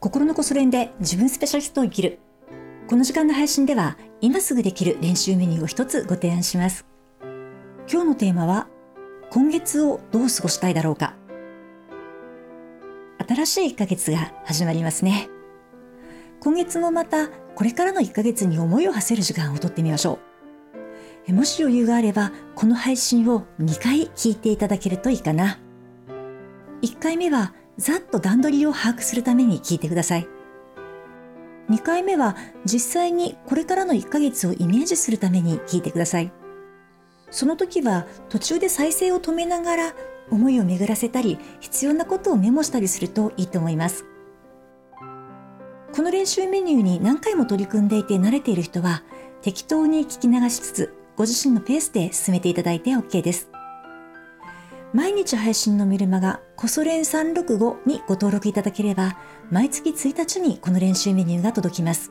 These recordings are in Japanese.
心のこそ練で自分スペシャリストを生きる。この時間の配信では今すぐできる練習メニューを一つご提案します。今日のテーマは今月をどう過ごしたいだろうか。新しい1ヶ月が始まりますね。今月もまたこれからの1ヶ月に思いを馳せる時間をとってみましょう。もし余裕があればこの配信を2回聞いていただけるといいかな。1回目はざっと段取りを把握するために聞いてください。2回目は実際にこれからの1ヶ月をイメージするために聞いてください。その時は途中で再生を止めながら思いを巡らせたり必要なことをメモしたりするといいと思います。この練習メニューに何回も取り組んでいて慣れている人は適当に聞き流しつつご自身のペースで進めていただいて OK です。毎日配信のメルマガ、コソレン365にご登録いただければ、毎月1日にこの練習メニューが届きます。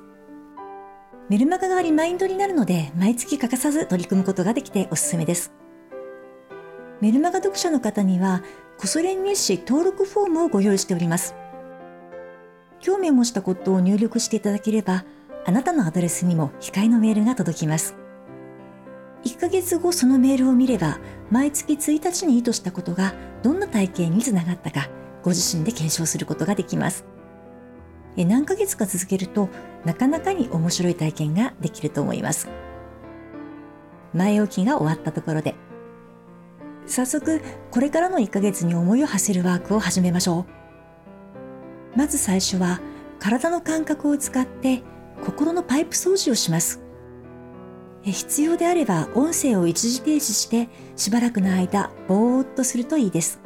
メルマガがリマインドになるので、毎月欠かさず取り組むことができておすすめです。メルマガ読者の方には、コソレン日誌登録フォームをご用意しております。今日メモしたことを入力していただければ、あなたのアドレスにも控えのメールが届きます。1ヶ月後そのメールを見れば、毎月1日に意図したことがどんな体験につながったか、ご自身で検証することができます。何ヶ月か続けると、なかなかに面白い体験ができると思います。前置きが終わったところで、早速、これからの1ヶ月に思いを馳せるワークを始めましょう。まず最初は、体の感覚を使って心のパイプ掃除をします。必要であれば音声を一時停止してしばらくの間ぼーっとするといいです。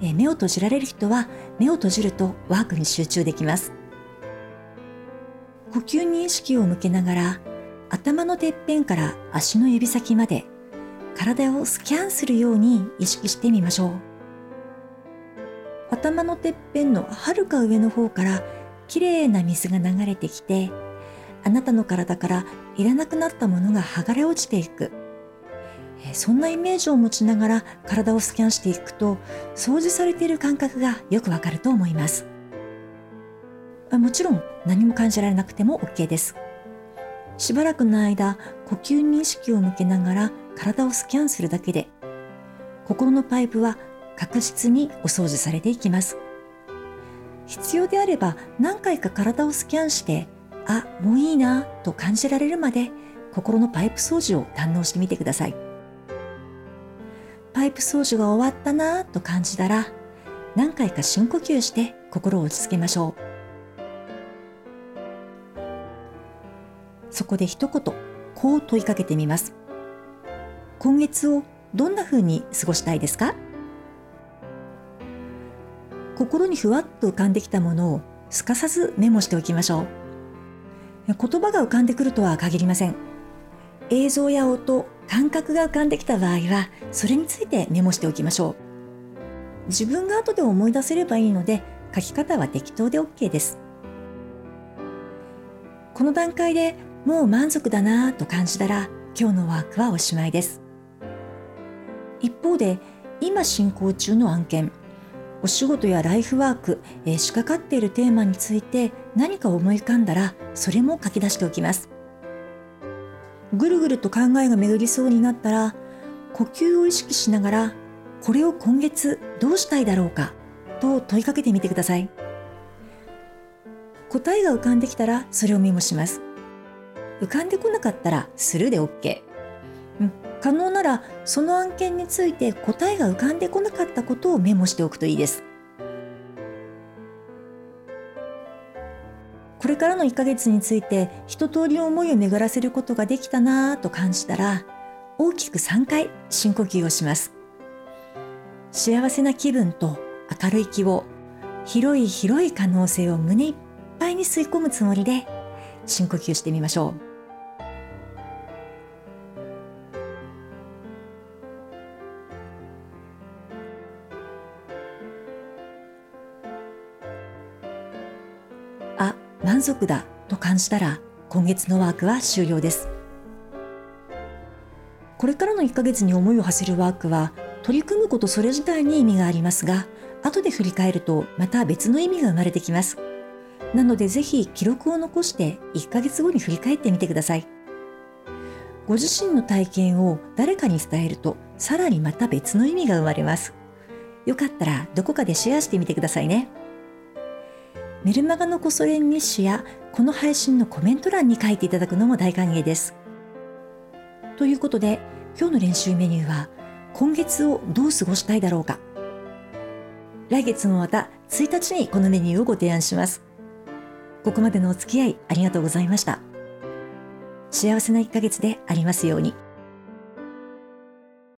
目を閉じられる人は目を閉じるとワークに集中できます。呼吸に意識を向けながら頭のてっぺんから足の指先まで体をスキャンするように意識してみましょう。頭のてっぺんのはるか上の方からきれいな水が流れてきてあなたの体からいらなくなったものが剥がれ落ちていく。そんなイメージを持ちながら体をスキャンしていくと掃除されている感覚がよくわかると思います。もちろん何も感じられなくても OK です。しばらくの間呼吸に意識を向けながら体をスキャンするだけで心のパイプは確実にお掃除されていきます。必要であれば何回か体をスキャンしてあ、もういいなと感じられるまで心のパイプ掃除を堪能してみてください。パイプ掃除が終わったなと感じたら何回か深呼吸して心を落ち着けましょう。そこで一言、こう問いかけてみます。今月をどんな風に過ごしたいですか？心にふわっと浮かんできたものをすかさずメモしておきましょう。言葉が浮かんでくるとは限りません。映像や音、感覚が浮かんできた場合は、それについてメモしておきましょう。自分が後で思い出せればいいので、書き方は適当で OK です。この段階でもう満足だなぁと感じたら、今日のワークはおしまいです。一方で、今進行中の案件、お仕事やライフワーク、えー、仕掛かっているテーマについて何か思い浮かんだら、それも書き出しておきます。ぐるぐると考えが巡りそうになったら、呼吸を意識しながら、これを今月どうしたいだろうかと問いかけてみてください。答えが浮かんできたらそれをメモします。浮かんでこなかったらスルーで OK。うん、可能ならその案件について答えが浮かんでこなかったことをメモしておくといいです。これからの1ヶ月について一通り思いを巡らせることができたなぁと感じたら大きく3回深呼吸をします。幸せな気分と明るい気を広い広い可能性を胸いっぱいに吸い込むつもりで深呼吸してみましょう。満足だと感じたら今月のワークは終了です。これからの1ヶ月に思いを馳せるワークは取り組むことそれ自体に意味がありますが、後で振り返るとまた別の意味が生まれてきます。なのでぜひ記録を残して1ヶ月後に振り返ってみてください。ご自身の体験を誰かに伝えるとさらにまた別の意味が生まれます。よかったらどこかでシェアしてみてくださいね。メルマガのコソレン日誌やこの配信のコメント欄に書いていただくのも大歓迎です。ということで今日の練習メニューは今月をどう過ごしたいだろうか。来月もまた1日にこのメニューをご提案します。ここまでのお付き合いありがとうございました。幸せな1ヶ月でありますように。